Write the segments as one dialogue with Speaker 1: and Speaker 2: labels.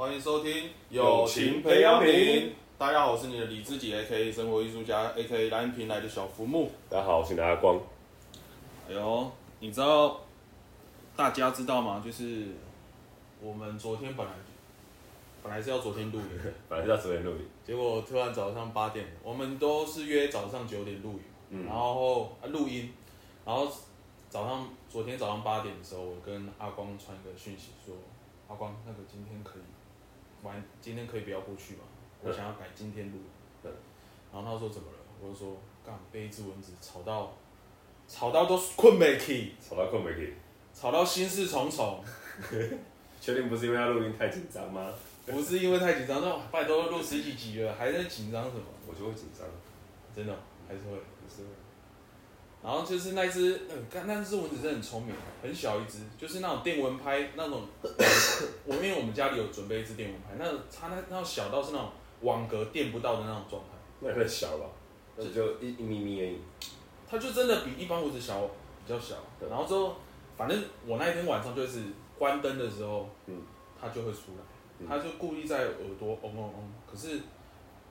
Speaker 1: 欢迎收听友情培养皿。大家好，我是你的李知己，A.K.A 生活艺术家，A.K.A 蓝屏来的小福木。
Speaker 2: 大家好，我是阿光。
Speaker 1: 哎呦，你知道大家知道吗？就是我们昨天本来本来是要昨天录影，
Speaker 2: 本来是要昨天录影，
Speaker 1: 结果突然早上八点，我们都是约早上九点录影，嗯、然后录音，然后早上昨天早上八点的时候，我跟阿光传一个讯息说，阿光，那个今天可以。晚今天可以不要过去嘛？我想要改今天录。对。然后他说怎么了？我就说干被一只蚊子吵到，吵到都困没起。
Speaker 2: 吵到困没起。
Speaker 1: 吵到心事重重。
Speaker 2: 确定不是因为他录音太紧张吗？
Speaker 1: 不是因为太紧张，那拜托录十几集了，还在紧张什么？
Speaker 2: 我就会紧张。
Speaker 1: 真的，还是会，还是会。然后就是那只，那那只蚊子真的很聪明，很小一只，就是那种电蚊拍那种。我因为我们家里有准备一只电蚊拍，那它那那种小到是那种网格电不到的那种状态。
Speaker 2: 那也太小了，就就一一咪咪而已。
Speaker 1: 它就真的比一般蚊子小，比较小。然后之后，反正我那一天晚上就是关灯的时候，嗯，它就会出来，它就故意在耳朵嗡嗡嗡。可是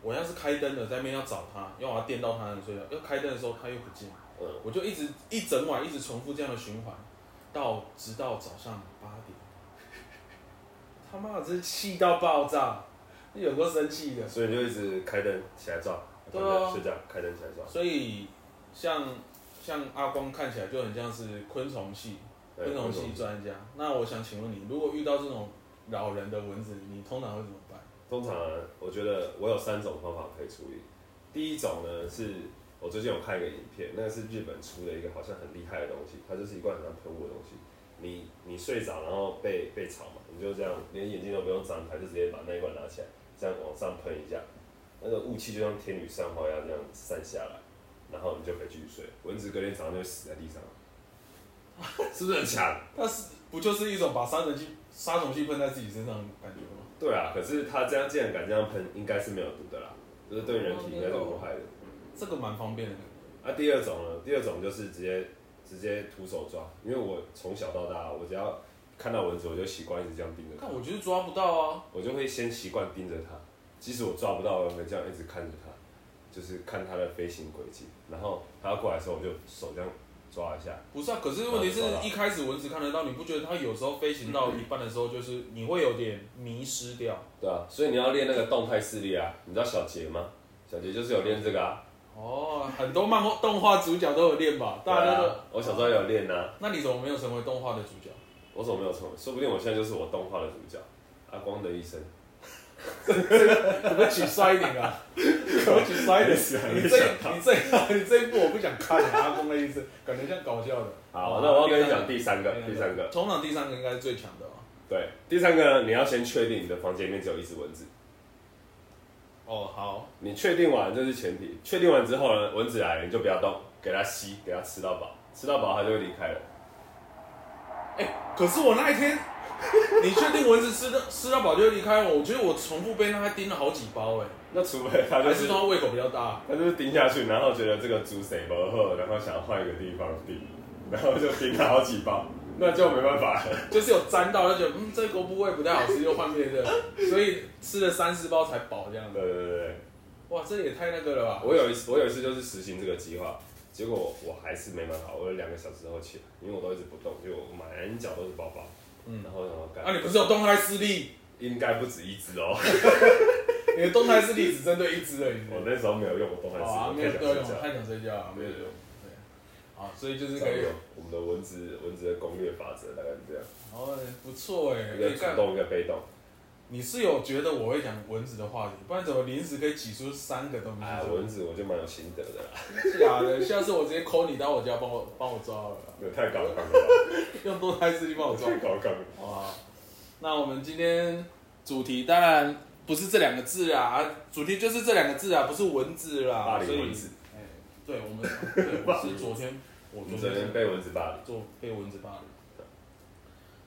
Speaker 1: 我要是开灯了，在那边要找它，要把它电到它能睡觉。要开灯的时候，它又不见。我就一直一整晚一直重复这样的循环，到直到早上八点。他妈的，真是气到爆炸，有够生气的。
Speaker 2: 所以你就一直开灯起来照，对啊，睡觉开灯起来照。
Speaker 1: 所以像像阿光看起来就很像是昆虫系昆虫系专家。那我想请问你，如果遇到这种扰人的蚊子，你通常会怎么办？
Speaker 2: 通常我觉得我有三种方法可以处理。第一种呢是。我最近有看一个影片，那个是日本出的一个好像很厉害的东西，它就是一罐很像喷雾的东西。你你睡着然后被被吵嘛，你就这样连眼睛都不用张开，就直接把那一罐拿起来，这样往上喷一下，那个雾气就像天女散花一样这样散下来，然后你就可以继续睡。蚊子隔天早上就会死在地上，是不是很强？
Speaker 1: 它是不就是一种把杀虫剂杀虫剂喷在自己身上的感觉吗？
Speaker 2: 对啊，可是他这样既然敢这样喷，应该是没有毒的啦，就是对人体应该是无害的。
Speaker 1: 这个蛮方便的。
Speaker 2: 啊，第二种呢？第二种就是直接直接徒手抓，因为我从小到大，我只要看到蚊子，我就习惯一直这样盯着它。
Speaker 1: 看，我觉得抓不到啊。
Speaker 2: 我就会先习惯盯着它，即使我抓不到，我会这样一直看着它，就是看它的飞行轨迹。然后它要过来的时候，我就手这样抓一下。
Speaker 1: 不是啊，可是问题是一开始蚊子看得到，你不觉得它有时候飞行到一半的时候，就是你会有点迷失掉？
Speaker 2: 对啊，所以你要练那个动态视力啊。你知道小杰吗？小杰就是有练这个啊。
Speaker 1: 哦，很多漫画动画主角都有练吧？大家都、啊。
Speaker 2: 我小时候有练呐、啊。
Speaker 1: 那你怎么没有成为动画的主角？
Speaker 2: 我怎么没有成为？说不定我现在就是我动画的主角，阿光的一生。
Speaker 1: 这个可不可以取衰一点啊？可不可以取衰一点？你这、你这、你这一部我不想看，阿光的一生感觉像搞笑的。
Speaker 2: 好，那我要跟你讲第三个，第三个。
Speaker 1: 通常第三个应该是最强的哦。
Speaker 2: 对，第三个呢，你要先确定你的房间里面只有一只蚊子。
Speaker 1: 哦，好。你
Speaker 2: 确定完这是前提，确定完之后呢，蚊子来了你就不要动，给它吸，给它吃到饱，吃到饱它就会离开了。
Speaker 1: 哎、欸，可是我那一天，你确定蚊子吃到吃到饱就会离开？我我觉得我重复被它叮了好几包哎。
Speaker 2: 那除非它、就是、还是说它
Speaker 1: 胃口比较大，
Speaker 2: 它就是叮下去，然后觉得这个猪谁不喝，然后想要换一个地方叮，然后就叮了好几包。那就没办法了，
Speaker 1: 就是有沾到，就觉得嗯，这个部位不太好吃，又换别的，所以吃了三四包才饱这样子。
Speaker 2: 对对对对，
Speaker 1: 哇，这也太那个了吧！
Speaker 2: 我有一次，我有一次就是实行这个计划，结果我还是没办法，我有两个小时后起来，因为我都一直不动，就我满脚都是包包。嗯，然后然后干。
Speaker 1: 啊，你不是有动态视力？
Speaker 2: 应该不止一只哦。
Speaker 1: 你的动态视力只针对一只而已。
Speaker 2: 我那时候没有用我动态视力，
Speaker 1: 啊，没有用，太想睡觉啊，没有用。啊，所以就是可以有
Speaker 2: 我们的蚊子蚊子的攻略法则，大概是这样。
Speaker 1: 哦，不错哎，
Speaker 2: 一个主动，一个被动。
Speaker 1: 你是有觉得我会讲蚊子的话题，不然怎么临时可以挤出三个东西？
Speaker 2: 哎，蚊子我就蛮有心得的啦。
Speaker 1: 假的，下次我直接 call 你到我家帮我帮我抓了。
Speaker 2: 有太高亢了？
Speaker 1: 用动态视力帮我抓。
Speaker 2: 太高了。
Speaker 1: 哇，那我们今天主题当然不是这两个字啊，主题就是这两个字啊，不是蚊子啦。
Speaker 2: 霸凌蚊子。
Speaker 1: 哎，对，我们对，我是昨天。我
Speaker 2: 昨天被蚊子霸凌，
Speaker 1: 做被蚊子霸凌。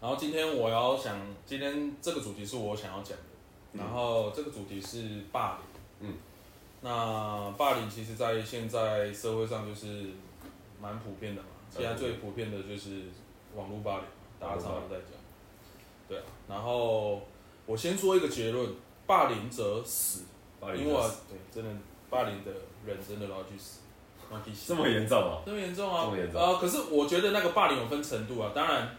Speaker 1: 然后今天我要想，今天这个主题是我想要讲的。然后这个主题是霸凌。嗯。那霸凌其实，在现在社会上就是蛮普遍的嘛。现在最普遍的就是网络霸凌，大家常常在讲。对啊。然后我我先说一个结论：霸凌者死。因为我对，真的霸凌的人真的都要去死，
Speaker 2: 这么严重啊？
Speaker 1: 这么严重啊？
Speaker 2: 这么严重。
Speaker 1: 呃，可是我觉得那个霸凌有分程度啊。当然，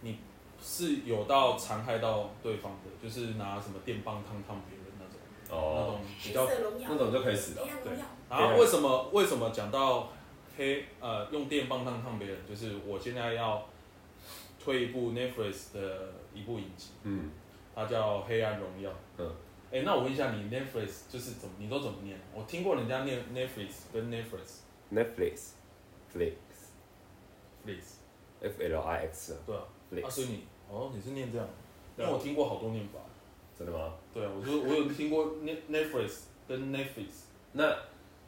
Speaker 1: 你是有到残害到对方的，就是拿什么电棒烫烫别人那种，哦、那种比较
Speaker 2: 那种就可以死的。
Speaker 1: 对。然后为什么为什么讲到黑呃用电棒烫烫别人？就是我现在要推一部 Netflix 的一部影集，嗯，它叫《黑暗荣耀》。嗯，哎，那我问一下你，Netflix 就是怎么你都怎么念？我听过人家念 Netflix 跟 Netflix。
Speaker 2: Netflix，Flix，Flix，F L I X。
Speaker 1: 对啊。啊，所以你哦，你是念这样？因为我听过好多念法。
Speaker 2: 真的吗？
Speaker 1: 对啊，我就我有听过 Netflix 跟 Netflix。
Speaker 2: 那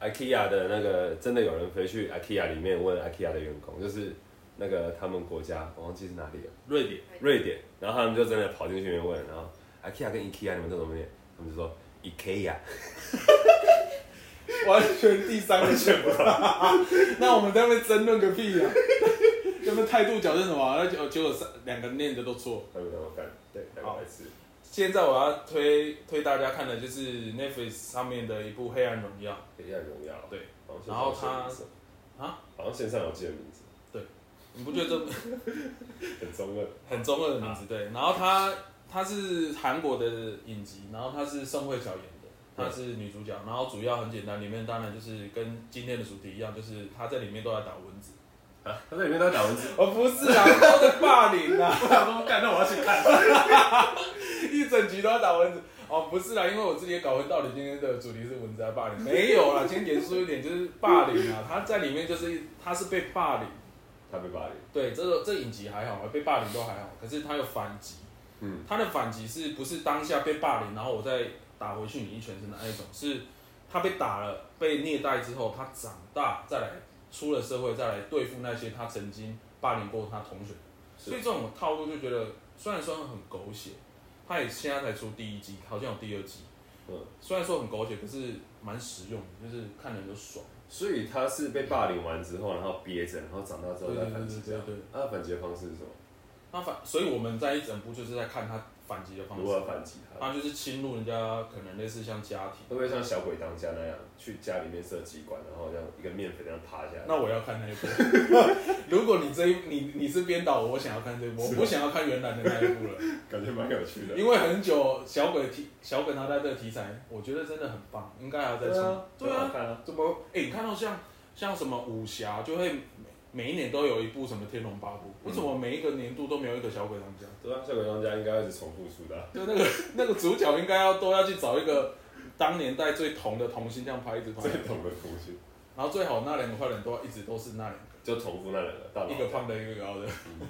Speaker 2: IKEA 的那个真的有人飞去 IKEA 里面问 IKEA 的员工，就是那个他们国家我忘记是哪里了，
Speaker 1: 瑞典，
Speaker 2: 瑞典，然后他们就真的跑进去里面问，然后 IKEA 跟 IKEA 你们都怎么念？他们就说 IKEA，
Speaker 1: 完全第三个选不到，那我们在那边争论个屁呀、啊？他们态度矫正什么？那结结果三两个念的都错，
Speaker 2: 他们怎么干？对，好，
Speaker 1: 现在我要推推大家看的就是 Netflix 上面的一部《黑暗荣耀》。
Speaker 2: 黑暗荣耀。
Speaker 1: 对。然后他
Speaker 2: 啊，好像线上有记的名字。
Speaker 1: 对。你不觉得这
Speaker 2: 很中二？
Speaker 1: 很中二的名字，对。然后他他是韩国的影集，然后它是宋慧乔演的，她是女主角。然后主要很简单，里面当然就是跟今天的主题一样，就是她在里面都在打蚊子。
Speaker 2: 啊，他在里面都在打蚊子？
Speaker 1: 哦，不是啊，都在霸凌啊！
Speaker 2: 我想说，干，那我要去看。
Speaker 1: 一整集都在打蚊子哦，不是啦，因为我自己也搞混到底今天的主题是蚊子还是霸凌？没有啦，今天严肃一点，就是霸凌啊！他在里面就是他是被霸凌，
Speaker 2: 他被霸凌。
Speaker 1: 对，这个这、影集还好，被霸凌都还好，可是他有反击。嗯，他的反击是不是当下被霸凌，然后我再打回去你一拳的那一种？是他被打了，被虐待之后，他长大再来出了社会再来对付那些他曾经霸凌过他同学，所以这种套路就觉得虽然说很狗血。他也现在才出第一集，好像有第二集。嗯，虽然说很狗血，可是蛮实用，就是看人就爽。
Speaker 2: 所以他是被霸凌完之后，然后憋着，然后长大之后再反击。对对对对。他的反击的方式是什么？
Speaker 1: 他反，所以我们在一整部就是在看他。反击的方式，
Speaker 2: 如何反击他？
Speaker 1: 他就是侵入人家，可能类似像家庭，
Speaker 2: 会不会像小鬼当家那样去家里面设机关，然后像一个面粉那样趴下来？
Speaker 1: 那我要看那一部。如果你这一你你是编导，我想要看这一部，我不想要看原来的那一部了。
Speaker 2: 感觉蛮有趣的。
Speaker 1: 因为很久小鬼题小鬼他在这个题材，我觉得真的很棒，应该还要再出。对啊，怎么？哎、欸，你看到像像什么武侠就会。每一年都有一部什么《天龙八部》，为什么每一个年度都没有一个小鬼当家？
Speaker 2: 对啊，小鬼当家应该一直重复出的、啊。
Speaker 1: 就那个 那个主角应该要都要去找一个当年代最红的童星这样拍一直拍。
Speaker 2: 最红的童星。
Speaker 1: 然后最好那两个坏人都要一直都是那两个。
Speaker 2: 就重复那两个，一
Speaker 1: 个胖的，一个高的。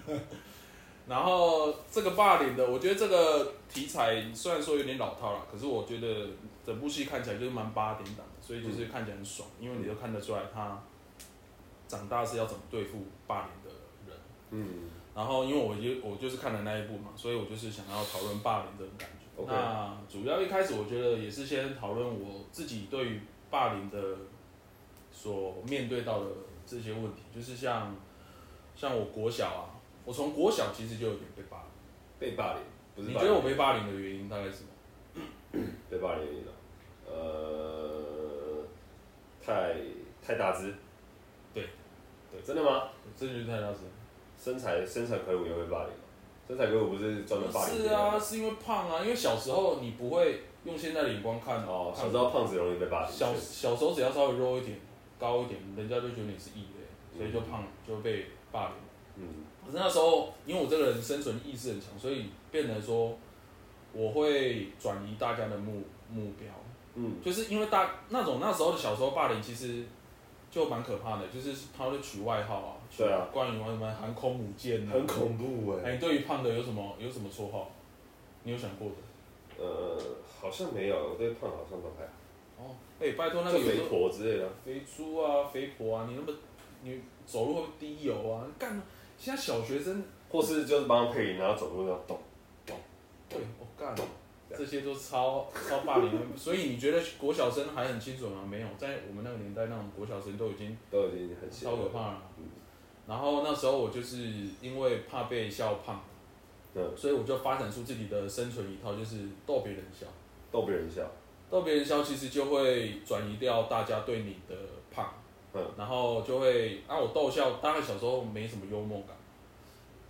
Speaker 1: 嗯、然后这个霸凌的，我觉得这个题材虽然说有点老套了，可是我觉得整部戏看起来就是蛮八点档的，所以就是看起来很爽，嗯、因为你都看得出来他。长大是要怎么对付霸凌的人？嗯，然后因为我就我就是看了那一部嘛，所以我就是想要讨论霸凌这种感觉。Okay. 那主要一开始我觉得也是先讨论我自己对于霸凌的所面对到的这些问题，就是像像我国小啊，我从国小其实就有点被霸凌。
Speaker 2: 被霸凌？不是？
Speaker 1: 你觉得我被霸凌的原因大概是什么？
Speaker 2: 被霸凌的原因啊？呃，太太大只。对，真的吗？
Speaker 1: 这就是太大声。
Speaker 2: 身材身材魁梧也会霸凌吗？身材魁梧不是专门霸凌？
Speaker 1: 是啊，是因为胖啊。因为小时候你不会用现在的眼光看
Speaker 2: 哦。小时候胖子容易被霸凌。
Speaker 1: 小小时候只要稍微肉一点、高一点，人家就觉得你是异类，所以就胖就会被霸凌。嗯。可是那时候，因为我这个人生存意识很强，所以变成说我会转移大家的目目标。嗯。就是因为大那种那时候的小时候霸凌，其实。就蛮可怕的，就是他会取外号啊，对啊，关于什么航空母舰啊，
Speaker 2: 很恐怖哎、欸。
Speaker 1: 哎，你对于胖的有什么有什么绰号？你有想过的？
Speaker 2: 呃，好像没有，我对胖好像都还好。
Speaker 1: 哦，哎、欸，拜托那个有
Speaker 2: 肥婆之类的，
Speaker 1: 肥猪啊，肥婆啊，你那么你走路会低油啊？干，现在小学生
Speaker 2: 或是就是帮他配音，然后走路要咚咚，
Speaker 1: 对，我干。这些都超超霸凌，所以你觉得国小生还很清楚吗？没有，在我们那个年代，那种国小生都已经
Speaker 2: 都已经很
Speaker 1: 超可怕了。然后那时候我就是因为怕被笑胖，嗯，所以我就发展出自己的生存一套，就是逗别人笑。
Speaker 2: 逗别人笑，
Speaker 1: 逗别人笑，其实就会转移掉大家对你的胖。嗯，然后就会啊，我逗笑，大概小时候没什么幽默感，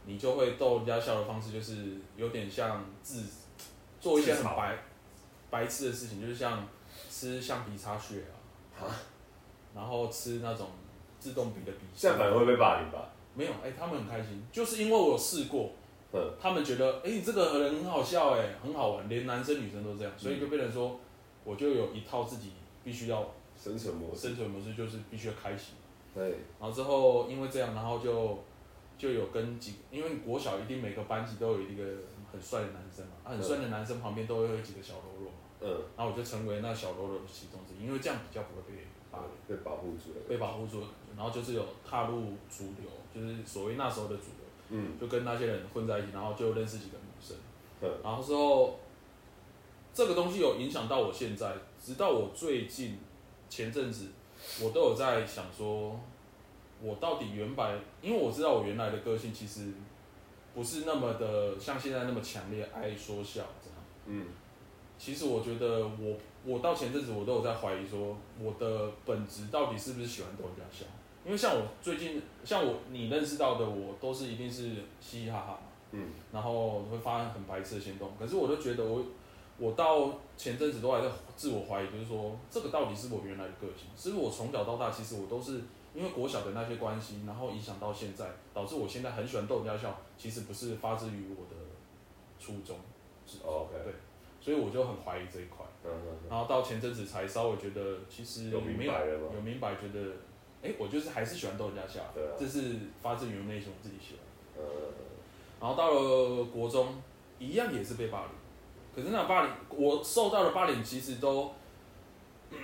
Speaker 1: 你就会逗人家笑的方式，就是有点像自做一些很白白痴的事情，就是像吃橡皮擦屑啊，然后吃那种自动笔的笔芯，
Speaker 2: 这样反而会被霸凌吧？
Speaker 1: 没有，哎，他们很开心，就是因为我有试过，嗯，他们觉得，哎，你这个人很好笑，哎，很好玩，连男生女生都这样，所以就变成说，我就有一套自己必须要。
Speaker 2: 生存模式，
Speaker 1: 生存模式就是必须要开心。
Speaker 2: 对。
Speaker 1: 然后之后因为这样，然后就就有跟几个，因为国小一定每个班级都有一个很帅的男生嘛，啊，很帅的男生旁边都会有几个小喽啰嘛。嗯。然后我就成为那小喽啰的其中之一，因为这样比较不会被霸凌，
Speaker 2: 被保护住。
Speaker 1: 被保护住。然后就是有踏入主流，就是所谓那时候的主流。嗯。就跟那些人混在一起，然后就认识几个女生。嗯。然后之后，这个东西有影响到我现在，直到我最近。前阵子，我都有在想说，我到底原本，因为我知道我原来的个性其实不是那么的像现在那么强烈，爱说笑这样。嗯。其实我觉得我我到前阵子我都有在怀疑说，我的本质到底是不是喜欢逗人家笑？因为像我最近，像我你认识到的我，都是一定是嘻嘻哈哈。嗯。然后会发生很白痴的行动，可是我都觉得我。我到前阵子都还在自我怀疑，就是说这个到底是我原来的个性，是不是我从小到大其实我都是因为国小的那些关系，然后影响到现在，导致我现在很喜欢逗人家笑，其实不是发自于我的初衷。
Speaker 2: 哦，okay.
Speaker 1: 对，所以我就很怀疑这一块。嗯嗯。然后到前阵子才稍微觉得，其实有明白了吗？有明白，觉得，哎，我就是还是喜欢逗人家笑，对啊，这是发自于内心我自己喜欢。嗯。然后到了国中，一样也是被霸凌。可是那霸凌，我受到的霸凌其实都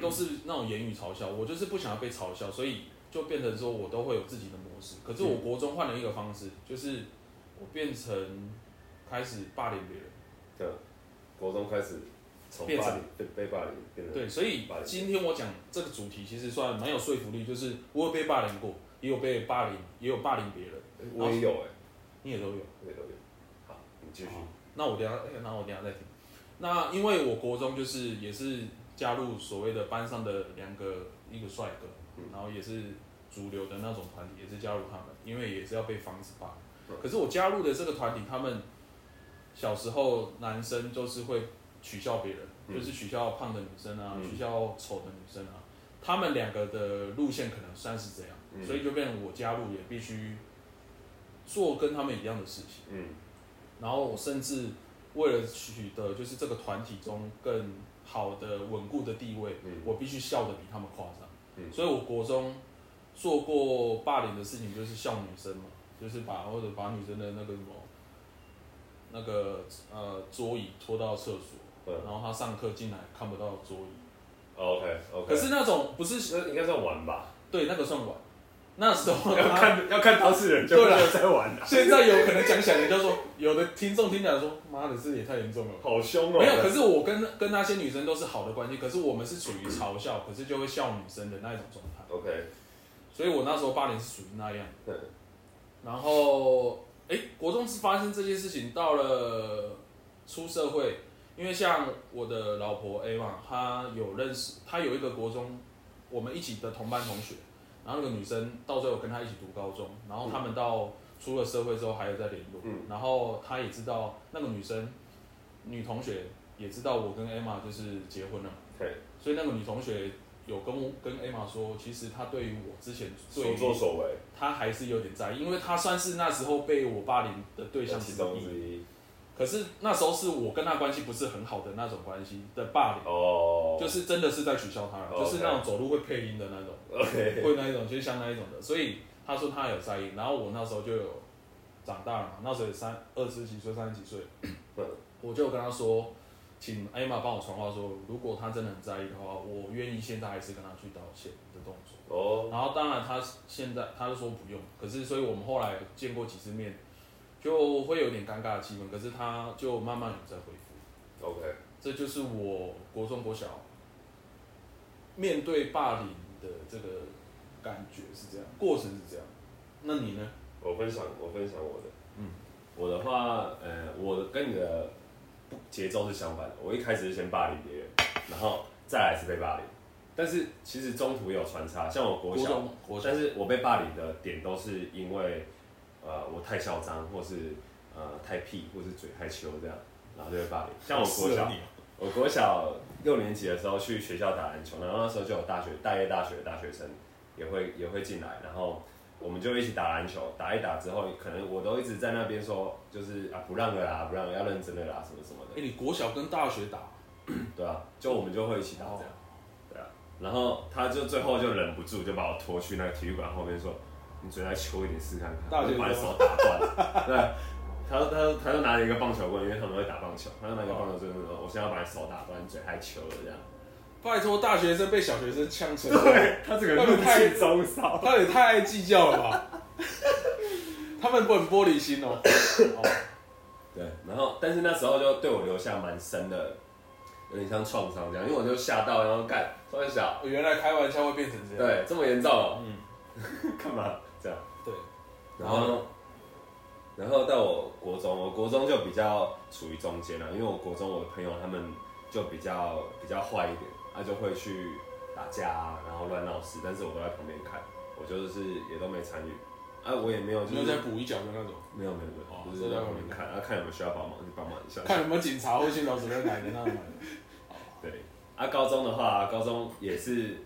Speaker 1: 都是那种言语嘲笑，我就是不想要被嘲笑，所以就变成说我都会有自己的模式。可是我国中换了一个方式，就是我变成开始霸凌别人。
Speaker 2: 对，国中开始从霸凌被被霸凌变成
Speaker 1: 对，所以今天我讲这个主题其实算蛮有说服力，就是我有被霸凌过，也有被霸凌，也有霸凌别人。
Speaker 2: 我也有哎、欸，
Speaker 1: 你也都有，
Speaker 2: 我也都有。好，你继续。
Speaker 1: 那我等下，那我等下再听。那因为我国中就是也是加入所谓的班上的两个一个帅哥，然后也是主流的那种团体，也是加入他们，因为也是要被防止霸凌。可是我加入的这个团体，他们小时候男生就是会取笑别人，就是取笑胖的女生啊，取笑丑的女生啊。他们两个的路线可能算是这样，所以就变成我加入也必须做跟他们一样的事情。嗯，然后我甚至。为了取得就是这个团体中更好的稳固的地位，嗯、我必须笑得比他们夸张。嗯、所以我国中做过霸凌的事情，就是笑女生嘛，就是把或者把女生的那个什么那个呃桌椅拖到厕所，对然后她上课进来看不到桌椅。
Speaker 2: OK OK。
Speaker 1: 可是那种不是
Speaker 2: 应该算玩吧？
Speaker 1: 对，那个算玩。那时候
Speaker 2: 要看要看当事人，就没有在玩。
Speaker 1: 现在有可能讲起来，就说有的听众听起来说：“妈的，这也太严重了，
Speaker 2: 好凶哦。”
Speaker 1: 没有，可是我跟跟那些女生都是好的关系，可是我们是处于嘲笑，可是就会笑女生的那一种状态。
Speaker 2: OK，
Speaker 1: 所以我那时候霸凌是属于那样。对。然后，哎，国中是发生这件事情，到了出社会，因为像我的老婆 A 嘛，她有认识，她有一个国中我们一起的同班同学。然后那个女生到最后跟他一起读高中，然后他们到出了社会之后还有在联络，嗯、然后他也知道那个女生女同学也知道我跟 Emma 就是结婚了，对，所以那个女同学有跟我跟 Emma 说，其实她对于我之前所作所为，她还是有点在意，因为她算是那时候被我霸凌的对象之一。可是那时候是我跟他关系不是很好的那种关系的霸凌，oh, 就是真的是在取笑他，okay. 就是那种走路会配音的那种，Okay. 会那一种，就是像那一种的。所以他说他有在意，然后我那时候就有长大了嘛，那时候三二十几岁、三十几岁，我就跟他说，请艾玛帮我传话说，如果他真的很在意的话，我愿意现在还是跟他去道歉的动作。哦，oh. 然后当然他现在他就说不用，可是所以我们后来见过几次面。就会有点尴尬的气氛，可是他就慢慢有在恢复。OK，这就是我国中国小面对霸凌的这个感觉是这样，过程是这样。那你呢？
Speaker 2: 我分享，我分享我的。嗯，我的话，呃，我跟你的节奏是相反的。我一开始是先霸凌别人，然后再来是被霸凌。但是其实中途也有穿插，像我国小，国小，但是我被霸凌的点都是因为，呃，我太嚣张，或是呃太屁，或是嘴太羞这样，然后就被霸凌。像我国小，我国小六年级的时候去学校打篮球，然后那时候就有大学大业大学的大学生也会也会进来，然后。我们就一起打篮球，打一打之后，可能我都一直在那边说，就是啊不让了啦，不让了，要认真的啦，什么什么的。
Speaker 1: 哎、欸，你国小跟大学打？
Speaker 2: 对啊，就我们就会一起打这样。对啊，然后他就最后就忍不住就把我拖去那个体育馆后面说，你嘴再秋一点试看看，大学把你手打断。对，他他他就拿了一个棒球棍，因为他们会打棒球，他就拿一个棒球棍说，我现在要把你手打断，你嘴太球了这样。
Speaker 1: 拜托，大学生被小学生呛成，
Speaker 2: 对，他这个人太中烧，
Speaker 1: 他也太爱计较了吧？他们不很玻璃心哦。
Speaker 2: 对，然后但是那时候就对我留下蛮深的，有点像创伤这样，因为我就吓到，然后干，突然想，
Speaker 1: 原来开玩笑会变成这样，
Speaker 2: 对，这么严重哦。嗯，干嘛这样？
Speaker 1: 对，
Speaker 2: 然后，然后到我国中，我国中就比较处于中间了，因为我国中我的朋友他们就比较比较坏一点。他、啊、就会去打架啊，然后乱闹事，但是我都在旁边看，我就是也都没参与，啊，我也没有就是
Speaker 1: 没有在补一脚的那种，
Speaker 2: 没有没有没有，哦、就是在旁边看，啊，看有没有需要帮忙就帮忙一下，
Speaker 1: 看有没有警察或训导主任来的那种。
Speaker 2: 对，啊，高中的话，高中也是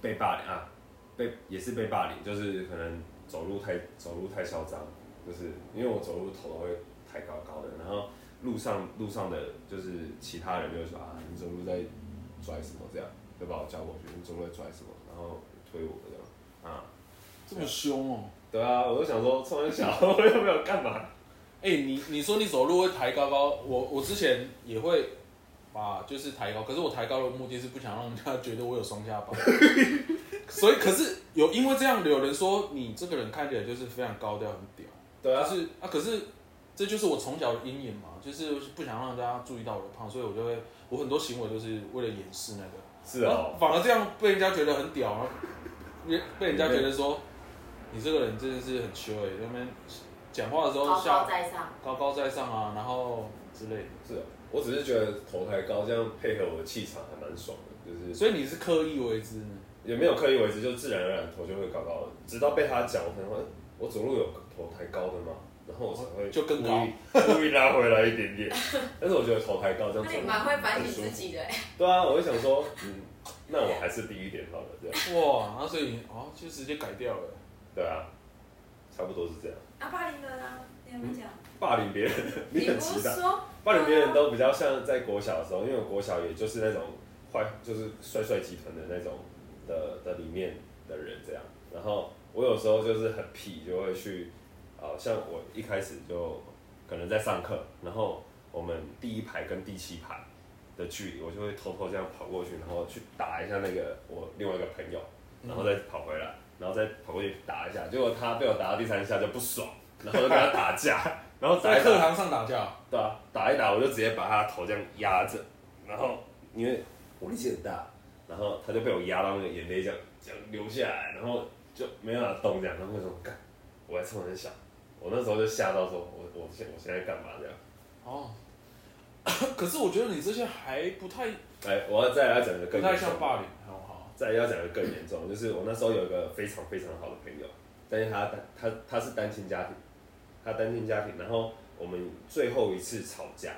Speaker 2: 被霸凌啊，被也是被霸凌，就是可能走路太走路太嚣张，就是因为我走路头都会抬高高的，然后路上路上的就是其他人就会说啊，你走路在。拽什么这样，就把我叫过去，你走路在拽什么，然后推我这样，啊，
Speaker 1: 这么凶哦？
Speaker 2: 对啊，我就想说，从小 我又没有干嘛？
Speaker 1: 哎、欸，你你说你走路会抬高高，我我之前也会把就是抬高，可是我抬高的目的是不想让人家觉得我有双下巴，所以可是有因为这样有人说你这个人看起来就是非常高调很屌，
Speaker 2: 对啊，
Speaker 1: 就是啊，可是这就是我从小的阴影嘛，就是不想让大家注意到我的胖，所以我就会。我很多行为都是为了掩饰那个，
Speaker 2: 是哦，
Speaker 1: 反而这样被人家觉得很屌啊，被被人家觉得说，你这个人真的是很秋哎，他们讲话的时候
Speaker 3: 高高在上，
Speaker 1: 高高在上啊，然后之类的。
Speaker 2: 是啊，我只是觉得头太高，这样配合我的气场还蛮爽的，就是。
Speaker 1: 所以你是刻意为之呢？
Speaker 2: 也没有刻意为之，就自然而然头就会高高的，直到被他讲，我才会，我走路有头抬高的嘛？然后我才会
Speaker 1: 就更高，
Speaker 2: 故意拉回来一点点。但是我觉得头抬高这样子，
Speaker 3: 那你蛮会反省自己的。
Speaker 2: 对啊，我就想说，嗯，那我还是低一点好了，这样。
Speaker 1: 哇，然后所以哦，就直接改掉了。
Speaker 2: 对啊，差不多是这样。
Speaker 3: 啊，霸凌的啦，你有没有讲？
Speaker 2: 霸凌别人，你很期待。霸凌别人都比较像在国小的时候，因为我国小也就是那种坏，就是帅帅集团的那种的的里面的人这样。然后我有时候就是很屁，就会去。好像我一开始就可能在上课，然后我们第一排跟第七排的距离，我就会偷偷这样跑过去，然后去打一下那个我另外一个朋友，然后再跑回来，然后再跑过去打一下，结果他被我打到第三下就不爽，然后就跟他打架，然后在
Speaker 1: 课堂上打架，
Speaker 2: 对啊，打一打我就直接把他头这样压着，然后因为我力气很大，然后他就被我压到那个眼泪这样这样流下来，然后就没办法动这样，然后为什么干？我还冲很小。我那时候就吓到说，我我现我现在干嘛这样？
Speaker 1: 哦，可是我觉得你这些还不太……
Speaker 2: 哎，我要再来讲一个更严重，不
Speaker 1: 太像霸凌，好不好？
Speaker 2: 再要讲一个更严重，就是我那时候有一个非常非常好的朋友，但是他单他他是单亲家庭，他单亲家庭，然后我们最后一次吵架，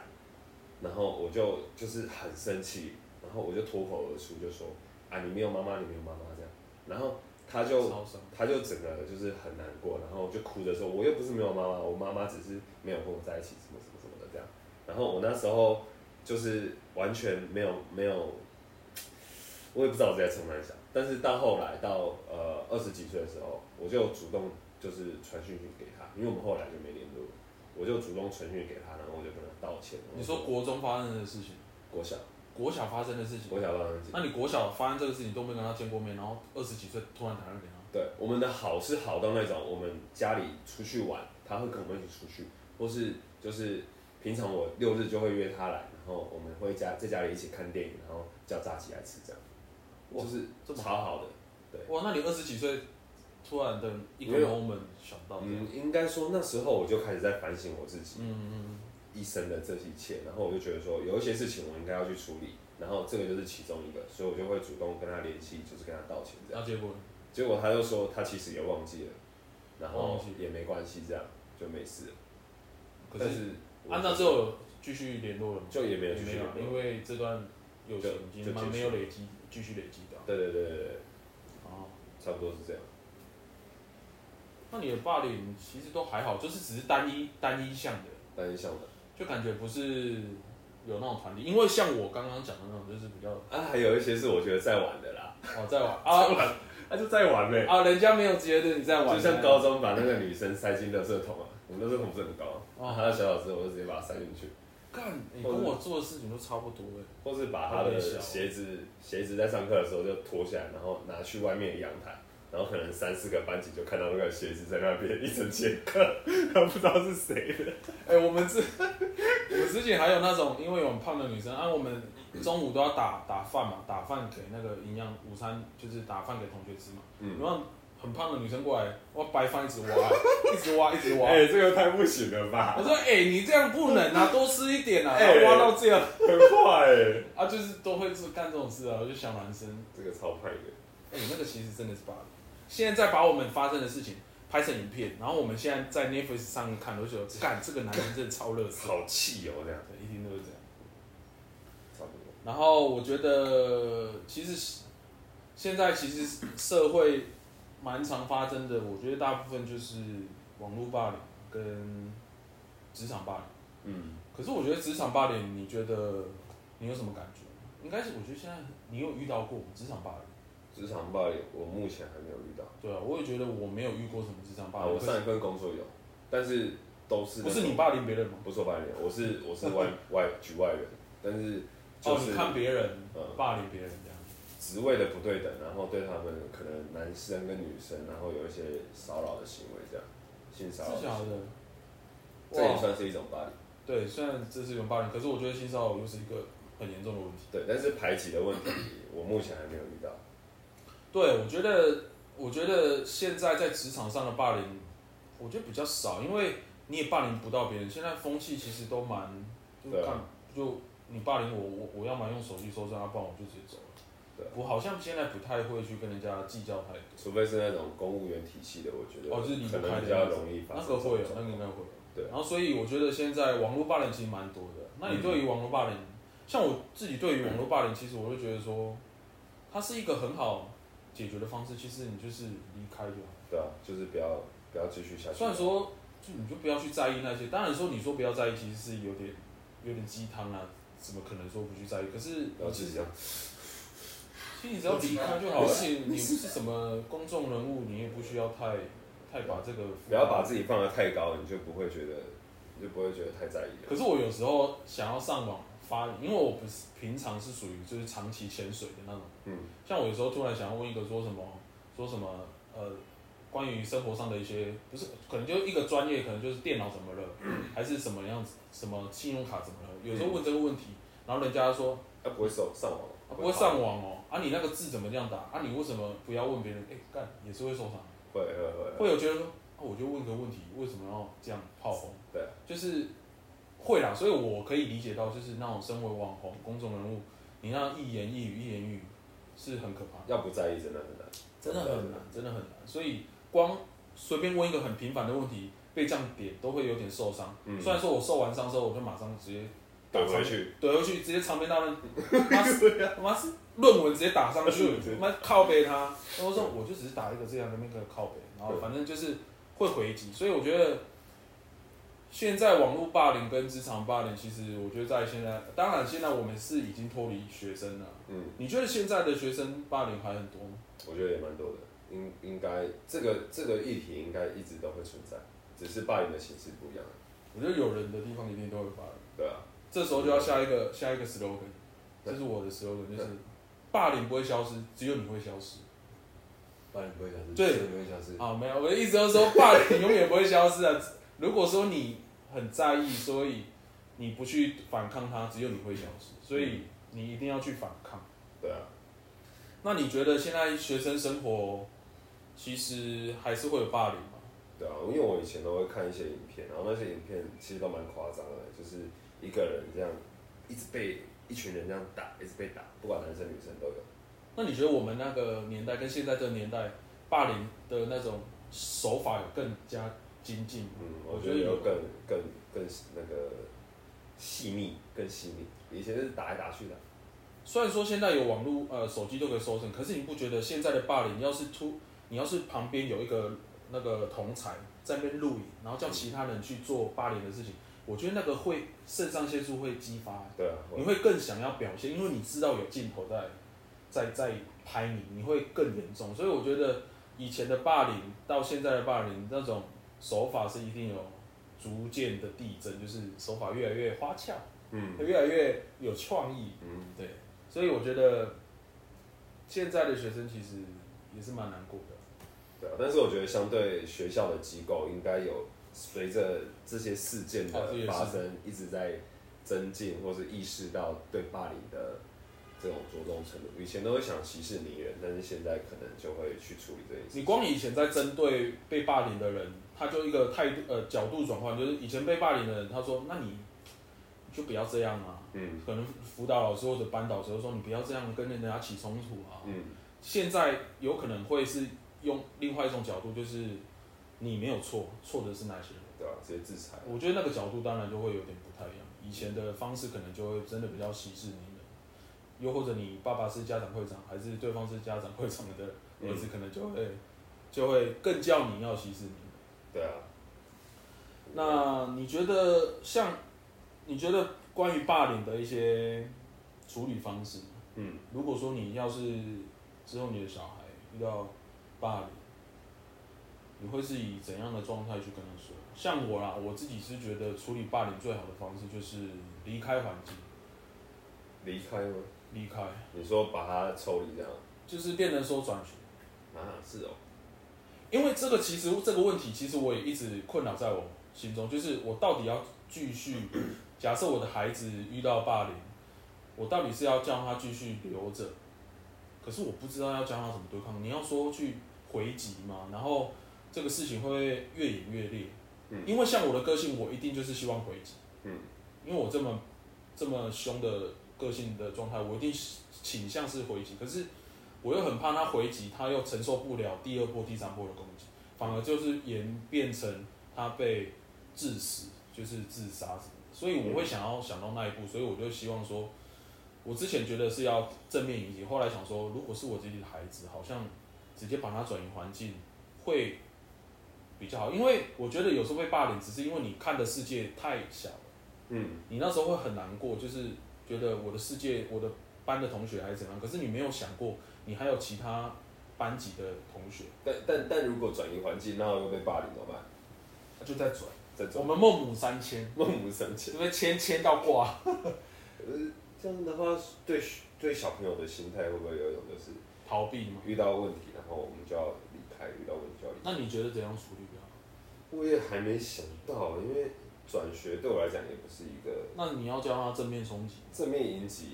Speaker 2: 然后我就就是很生气，然后我就脱口而出就说啊，你没有妈妈，你没有妈妈这样，然后。他就他就整个就是很难过，然后就哭着说：“我又不是没有妈妈，我妈妈只是没有跟我在一起，什么什么什么的这样。”然后我那时候就是完全没有没有，我也不知道我在从哪想。但是到后来到呃二十几岁的时候，我就主动就是传讯息给他，因为我们后来就没联络，我就主动传讯给他，然后我就跟他道歉。
Speaker 1: 你说国中发生的事情？
Speaker 2: 国小。
Speaker 1: 国小发生的事情，
Speaker 2: 国小发生的事情，
Speaker 1: 那你国小发生这个事情都没跟他见过面，然后二十几岁突然打电话给他？
Speaker 2: 对，我们的好是好到那种，我们家里出去玩，他会跟我们一起出去，或是就是平常我六日就会约他来，然后我们会家在家里一起看电影，然后叫炸鸡来吃，这样，就是这么好。好的，对。
Speaker 1: 哇，那你二十几岁突然的一个 moment 想到？
Speaker 2: 嗯，应该说那时候我就开始在反省我自己，
Speaker 1: 嗯嗯
Speaker 2: 一生的这一切，然后我就觉得说有一些事情我应该要去处理，然后这个就是其中一个，所以我就会主动跟他联系，就是跟他道歉这样。
Speaker 1: 那结果？
Speaker 2: 结果他就说他其实也忘记了，然后也没关系，这样就没事了。
Speaker 1: 可是按照之后继续联络了吗？
Speaker 2: 就也没有继续联络，
Speaker 1: 因为这段友情已经蛮没有累积，继续累积的。
Speaker 2: 对对对对对。哦，差不多是这样。
Speaker 1: 那你的霸凌其实都还好，就是只是单一单一项的，
Speaker 2: 单一项的，
Speaker 1: 就感觉不是有那种团体，因为像我刚刚讲的那种，就是比较
Speaker 2: 啊，还有一些是我觉得在玩的啦，
Speaker 1: 哦，在玩 啊，
Speaker 2: 那就在玩呗，
Speaker 1: 啊，人家没有觉得你在玩，
Speaker 2: 就像高中把那个女生塞进垃圾桶啊，我们垃圾桶不是很高，啊，他的小老师，我就直接把他塞进去，
Speaker 1: 干，你跟我做的事情都差不多哎，
Speaker 2: 或是把他的鞋子鞋子在上课的时候就脱下来，然后拿去外面阳台。然后可能三四个班级就看到那个鞋子在那边一整节课，他不知道是谁的。
Speaker 1: 哎、欸，我们之 我们之前还有那种，因为我们胖的女生，啊，我们中午都要打打饭嘛，打饭给那个营养午餐，就是打饭给同学吃嘛。嗯。然后很胖的女生过来，我白饭 一直挖，一直挖，一直挖。
Speaker 2: 哎、欸，这个太不行了吧？
Speaker 1: 我说，哎、欸，你这样不能啊，多吃一点啊，欸、挖到这样
Speaker 2: 很坏哎、欸。
Speaker 1: 啊，就是都会是干这种事啊，我就想男生。
Speaker 2: 这个超派的。
Speaker 1: 哎、欸，那个其实真的是霸凌。现在在把我们发生的事情拍成影片，然后我们现在在 Netflix 上看，我就觉得，干这个男人真的超热色，
Speaker 2: 好气哦，这样，
Speaker 1: 子，一听都是这样，
Speaker 2: 差不多。
Speaker 1: 然后我觉得，其实现在其实社会蛮常发生的，我觉得大部分就是网络霸凌跟职场霸凌。嗯。可是我觉得职场霸凌，你觉得你有什么感觉？应该是我觉得现在你有遇到过职场霸凌。
Speaker 2: 职场霸凌，我目前还没有遇到。
Speaker 1: 对啊，我也觉得我没有遇过什么职场霸凌。
Speaker 2: 啊，我上一份工作有，但是都是
Speaker 1: 不是你霸凌别人吗？
Speaker 2: 不是我霸凌，我是 我是外外局外人，但是就是、
Speaker 1: 哦、你看别人霸凌别人这样，
Speaker 2: 职位的不对等，然后对他们可能男生跟女生，然后有一些骚扰的行为这样，性骚扰。
Speaker 1: 是假的？
Speaker 2: 这也算是一种霸凌。
Speaker 1: 对，虽然这是一种霸凌，可是我觉得性骚扰又是一个很严重的问题。
Speaker 2: 对，但是排挤的问题，我目前还没有遇到。
Speaker 1: 对，我觉得，我觉得现在在职场上的霸凌，我觉得比较少，因为你也霸凌不到别人。现在风气其实都蛮，就看，啊、就你霸凌我，我我要么用手机收证，要不然我就直接走了。对、啊，我好像现在不太会去跟人家计较太多，
Speaker 2: 除非是那种公务员体系的，我觉得
Speaker 1: 哦，就是离不开
Speaker 2: 比较容易发生。
Speaker 1: 那个会有，那个应该会有。对，然后所以我觉得现在网络霸凌其实蛮多的。那你对于网络霸凌，嗯、像我自己对于网络霸凌，其实我就觉得说，它是一个很好。解决的方式，其实你就是离开就好。
Speaker 2: 对啊，就是不要不要继续下去。
Speaker 1: 虽然说，就你就不要去在意那些。当然说，你说不要在意，其实是有点有点鸡汤啊，怎么可能说不去在意？可是，
Speaker 2: 其实
Speaker 1: 其实你只要离开就好，而且你不是什么公众人物，你也不需要太太把这个
Speaker 2: 不要把自己放得太高，你就不会觉得你就不会觉得太在意。
Speaker 1: 可是我有时候想要上网。发，因为我不是平常是属于就是长期潜水的那种，嗯，像我有时候突然想要问一个说什么，说什么，呃，关于生活上的一些，不是，可能就一个专业，可能就是电脑怎么了，还是什么样子，什么信用卡怎么了，有时候问这个问题，然后人家说，
Speaker 2: 他不会上上网，
Speaker 1: 他不会上网哦，啊，你那个字怎么这样打？啊，你为什么不要问别人？哎，干也是会受伤，
Speaker 2: 会会会，
Speaker 1: 会有觉得说，啊，我就问个问题，为什么要这样炮轰？
Speaker 2: 对，
Speaker 1: 就是。会啦，所以我可以理解到，就是那种身为网红、公众人物，你那一言一语、一言一语是很可怕的。
Speaker 2: 要不在意，真的很难，
Speaker 1: 真的很难，真的很难。所以光随便问一个很平凡的问题，被这样点都会有点受伤。嗯。虽然说我受完伤之后，我就马上直接
Speaker 2: 怼回去，
Speaker 1: 怼回去，直接长篇大论，妈妈是论文直接打上去，妈靠背他。然后说我就只是打一个这样的那个靠背，然后反正就是会回击。所以我觉得。现在网络霸凌跟职场霸凌，其实我觉得在现在，当然现在我们是已经脱离学生了。嗯，你觉得现在的学生霸凌还很多吗？
Speaker 2: 我觉得也蛮多的，应应该这个这个议题应该一直都会存在，只是霸凌的形式不一样。
Speaker 1: 我觉得有人的地方一定都会霸凌。
Speaker 2: 对啊，
Speaker 1: 这时候就要下一个下一个 slogan，这是我的 slogan，就是霸凌不会消失，只有你会消失。
Speaker 2: 霸凌不会消失，
Speaker 1: 对，
Speaker 2: 不会消失。
Speaker 1: 啊，没有，我的意思就是说，霸凌永远不会消失啊。如果说你很在意，所以你不去反抗它，只有你会消失。所以你一定要去反抗。
Speaker 2: 对啊。
Speaker 1: 那你觉得现在学生生活其实还是会有霸凌吗。
Speaker 2: 对啊，因为我以前都会看一些影片，然后那些影片其实都蛮夸张的，就是一个人这样一直被一群人这样打，一直被打，不管男生女生都有。
Speaker 1: 那你觉得我们那个年代跟现在这个年代霸凌的那种手法有更加精进？
Speaker 2: 嗯，我觉得有更更更那个细腻，更细腻。以前是打来打去的。
Speaker 1: 虽然说现在有网络，呃，手机都可以搜证，可是你不觉得现在的霸凌，要是突，你要是旁边有一个那个同才在那边录影，然后叫其他人去做霸凌的事情，嗯、我觉得那个会肾上腺素会激发，
Speaker 2: 对啊，
Speaker 1: 你会更想要表现，因为你知道有镜头在在在拍你，你会更严重。所以我觉得以前的霸凌到现在的霸凌那种手法是一定有逐渐的递增，就是手法越来越花俏，嗯，越来越有创意，嗯，对。所以我觉得现在的学生其实也是蛮难过的。
Speaker 2: 对啊，但是我觉得相对学校的机构应该有随着这些事件的发生，一直在增进或是意识到对霸凌的这种着重程度。以前都会想息事宁人，但是现在可能就会去处理这件事。
Speaker 1: 你光以前在针对被霸凌的人，他就一个态度呃角度转换，就是以前被霸凌的人，他说：“那你就不要这样啊。”嗯，可能辅导老师或者班导师说：“你不要这样跟人家起冲突啊。”嗯，现在有可能会是用另外一种角度，就是你没有错，错的是那些人，
Speaker 2: 对吧？直接制裁。
Speaker 1: 我觉得那个角度当然就会有点不太一样。以前的方式可能就会真的比较息事宁人，又或者你爸爸是家长会长，还是对方是家长会长的儿子，可能就会、嗯、就会更叫你要息事宁人。
Speaker 2: 对啊。
Speaker 1: 那你觉得像你觉得？关于霸凌的一些处理方式，嗯，如果说你要是之后你的小孩遇到霸凌，你会是以怎样的状态去跟他说？像我啦，我自己是觉得处理霸凌最好的方式就是离开环境。
Speaker 2: 离开吗？
Speaker 1: 离开。
Speaker 2: 你说把他抽离这样？
Speaker 1: 就是变成说转学。
Speaker 2: 啊，是哦。
Speaker 1: 因为这个其实这个问题，其实我也一直困扰在我心中，就是我到底要继续。假设我的孩子遇到霸凌，我到底是要叫他继续留着？可是我不知道要教他怎么对抗。你要说去回击嘛，然后这个事情会越演越烈。嗯。因为像我的个性，我一定就是希望回击。嗯。因为我这么这么凶的个性的状态，我一定倾向是回击。可是我又很怕他回击，他又承受不了第二波、第三波的攻击，反而就是演变成他被致死，就是自杀什么。所以我会想要想到那一步，所以我就希望说，我之前觉得是要正面迎击，后来想说，如果是我自己的孩子，好像直接把他转移环境会比较好，因为我觉得有时候被霸凌，只是因为你看的世界太小了，嗯，你那时候会很难过，就是觉得我的世界，我的班的同学还是怎样，可是你没有想过，你还有其他班级的同学，
Speaker 2: 但但但如果转移环境，然后又被霸凌怎么办？
Speaker 1: 那就再转。我们孟母三迁，
Speaker 2: 孟母三迁，
Speaker 1: 因为迁迁到挂。
Speaker 2: 呃，这样的话，对对小朋友的心态会不会有一种就是
Speaker 1: 逃避嘛？
Speaker 2: 遇到问题，然后我们就要离开；遇到问题就要离开。
Speaker 1: 那你觉得怎样处理比较好？
Speaker 2: 我也还没想到，因为转学对我来讲也不是一个。
Speaker 1: 那你要教他正面冲击？
Speaker 2: 正面迎击，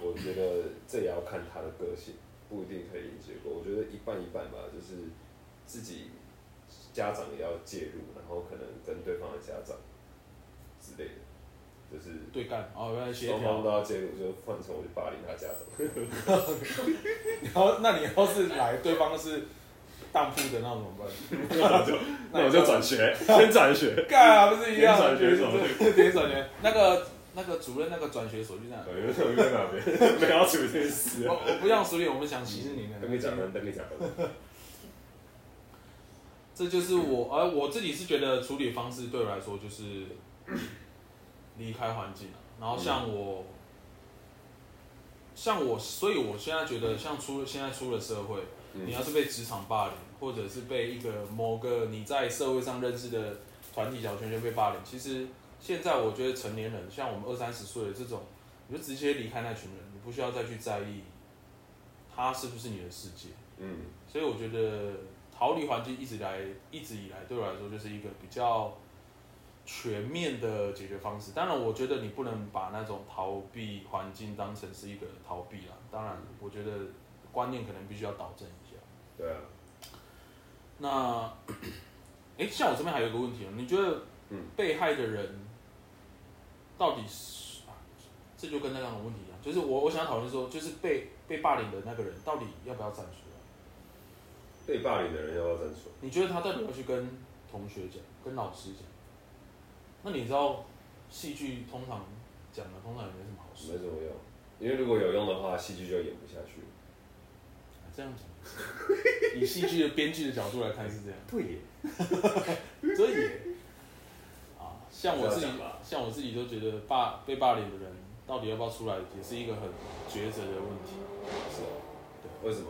Speaker 2: 我觉得这也要看他的个性，不一定可以迎结果。我觉得一半一半吧，就是自己。家长也要介入，然后可能跟对方的家长之类的，就是
Speaker 1: 对干哦，原来
Speaker 2: 双方都要介入，就换成我去霸凌他家长。
Speaker 1: 然后，那你要是来对方是当铺的，那怎么办？
Speaker 2: 那我就那我就转学，先转学。
Speaker 1: 干啊，不是一样？转学手续，点转学。那个那个主任，那个转学手续在哪？
Speaker 2: 转学手续在哪边？没有处理这件事。
Speaker 1: 我我不想处理，我们想息事宁人。
Speaker 2: 等你讲完，等你讲完。
Speaker 1: 这就是我，而我自己是觉得处理方式对我来说就是 离开环境，然后像我，像我，所以我现在觉得，像出现在出了社会，你要是被职场霸凌，或者是被一个某个你在社会上认识的团体小圈圈被霸凌，其实现在我觉得成年人，像我们二三十岁的这种，你就直接离开那群人，你不需要再去在意他是不是你的世界。嗯，所以我觉得。逃离环境一直来，一直以来对我来说就是一个比较全面的解决方式。当然，我觉得你不能把那种逃避环境当成是一个逃避啦。当然，我觉得观念可能必须要导正一下。
Speaker 2: 对啊。
Speaker 1: 那，哎，像我这边还有一个问题哦，你觉得，被害的人到底是啊？这就跟那样的问题一样，就是我我想讨论说，就是被被霸凌的那个人到底要不要站出来？
Speaker 2: 被霸凌的人要不要站出来？
Speaker 1: 你觉得他到底要去跟同学讲，跟老师讲？那你知道，戏剧通常讲的通常也没什么好事，
Speaker 2: 没什么用，因为如果有用的话，戏剧就演不下去。
Speaker 1: 这样讲，以戏剧的编剧的角度来看是这样。
Speaker 2: 对耶，
Speaker 1: 所以啊，像我自己，像我自己都觉得霸被霸凌的人到底要不要出来，也是一个很抉择的问题。
Speaker 2: 是哦，对，为什么？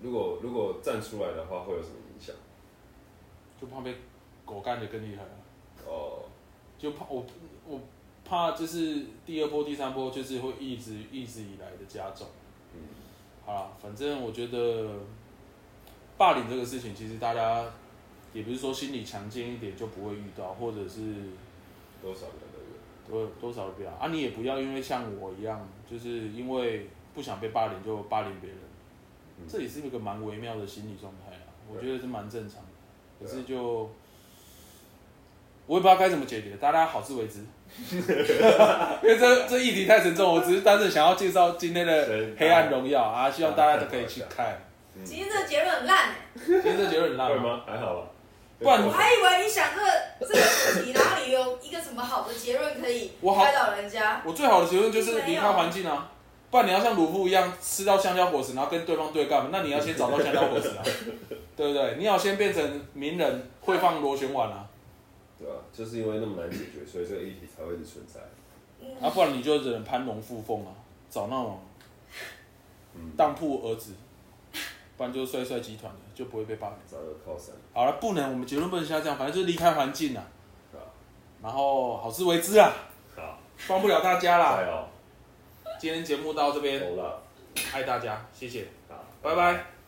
Speaker 2: 如果如果站出来的话，会有什么影响？
Speaker 1: 就怕被狗干的更厉害了。
Speaker 2: 哦，
Speaker 1: 就怕我我怕就是第二波、第三波，就是会一直一直以来的加重。嗯，好了，反正我觉得霸凌这个事情，其实大家也不是说心理强健一点就不会遇到，或者是
Speaker 2: 多少人都
Speaker 1: 有，多多少不要啊，你也不要因为像我一样，就是因为不想被霸凌就霸凌别人。这也是一个蛮微妙的心理状态啊，我觉得是蛮正常的。可是就我也不知道该怎么解决，大家好自为之。因为这这议题太沉重，我只是单纯想要介绍今天的《黑暗荣耀》啊，希望大家都可以去看。
Speaker 3: 今天这个结论很烂哎。
Speaker 1: 今天这个结论很烂。
Speaker 2: 会吗？还好吧。
Speaker 1: 不然
Speaker 3: 我还以为你想这个这个问题，然后你有一个什么好的结论可以开导人家。
Speaker 1: 我最好的结论就是离开环境啊。不然你要像鲁夫一样吃到香蕉果实，然后跟对方对干，那你要先找到香蕉果实啊，对不对？你要先变成名人，会放螺旋丸啊，
Speaker 2: 对啊？就是因为那么难解决，所以这个议题才会一直存在。
Speaker 1: 啊，不然你就只能攀龙附凤啊，找那种当铺儿子，不然就是帅帅集团的，就不会被霸凌。
Speaker 2: 找个靠山。
Speaker 1: 好了，不能，我们结论不能下降，反正就是离开环境啊。然后好自为之啊。
Speaker 2: 好。
Speaker 1: 帮不了大家啦。
Speaker 2: 加油。
Speaker 1: 今天节目到这边，爱大家，谢谢，拜拜。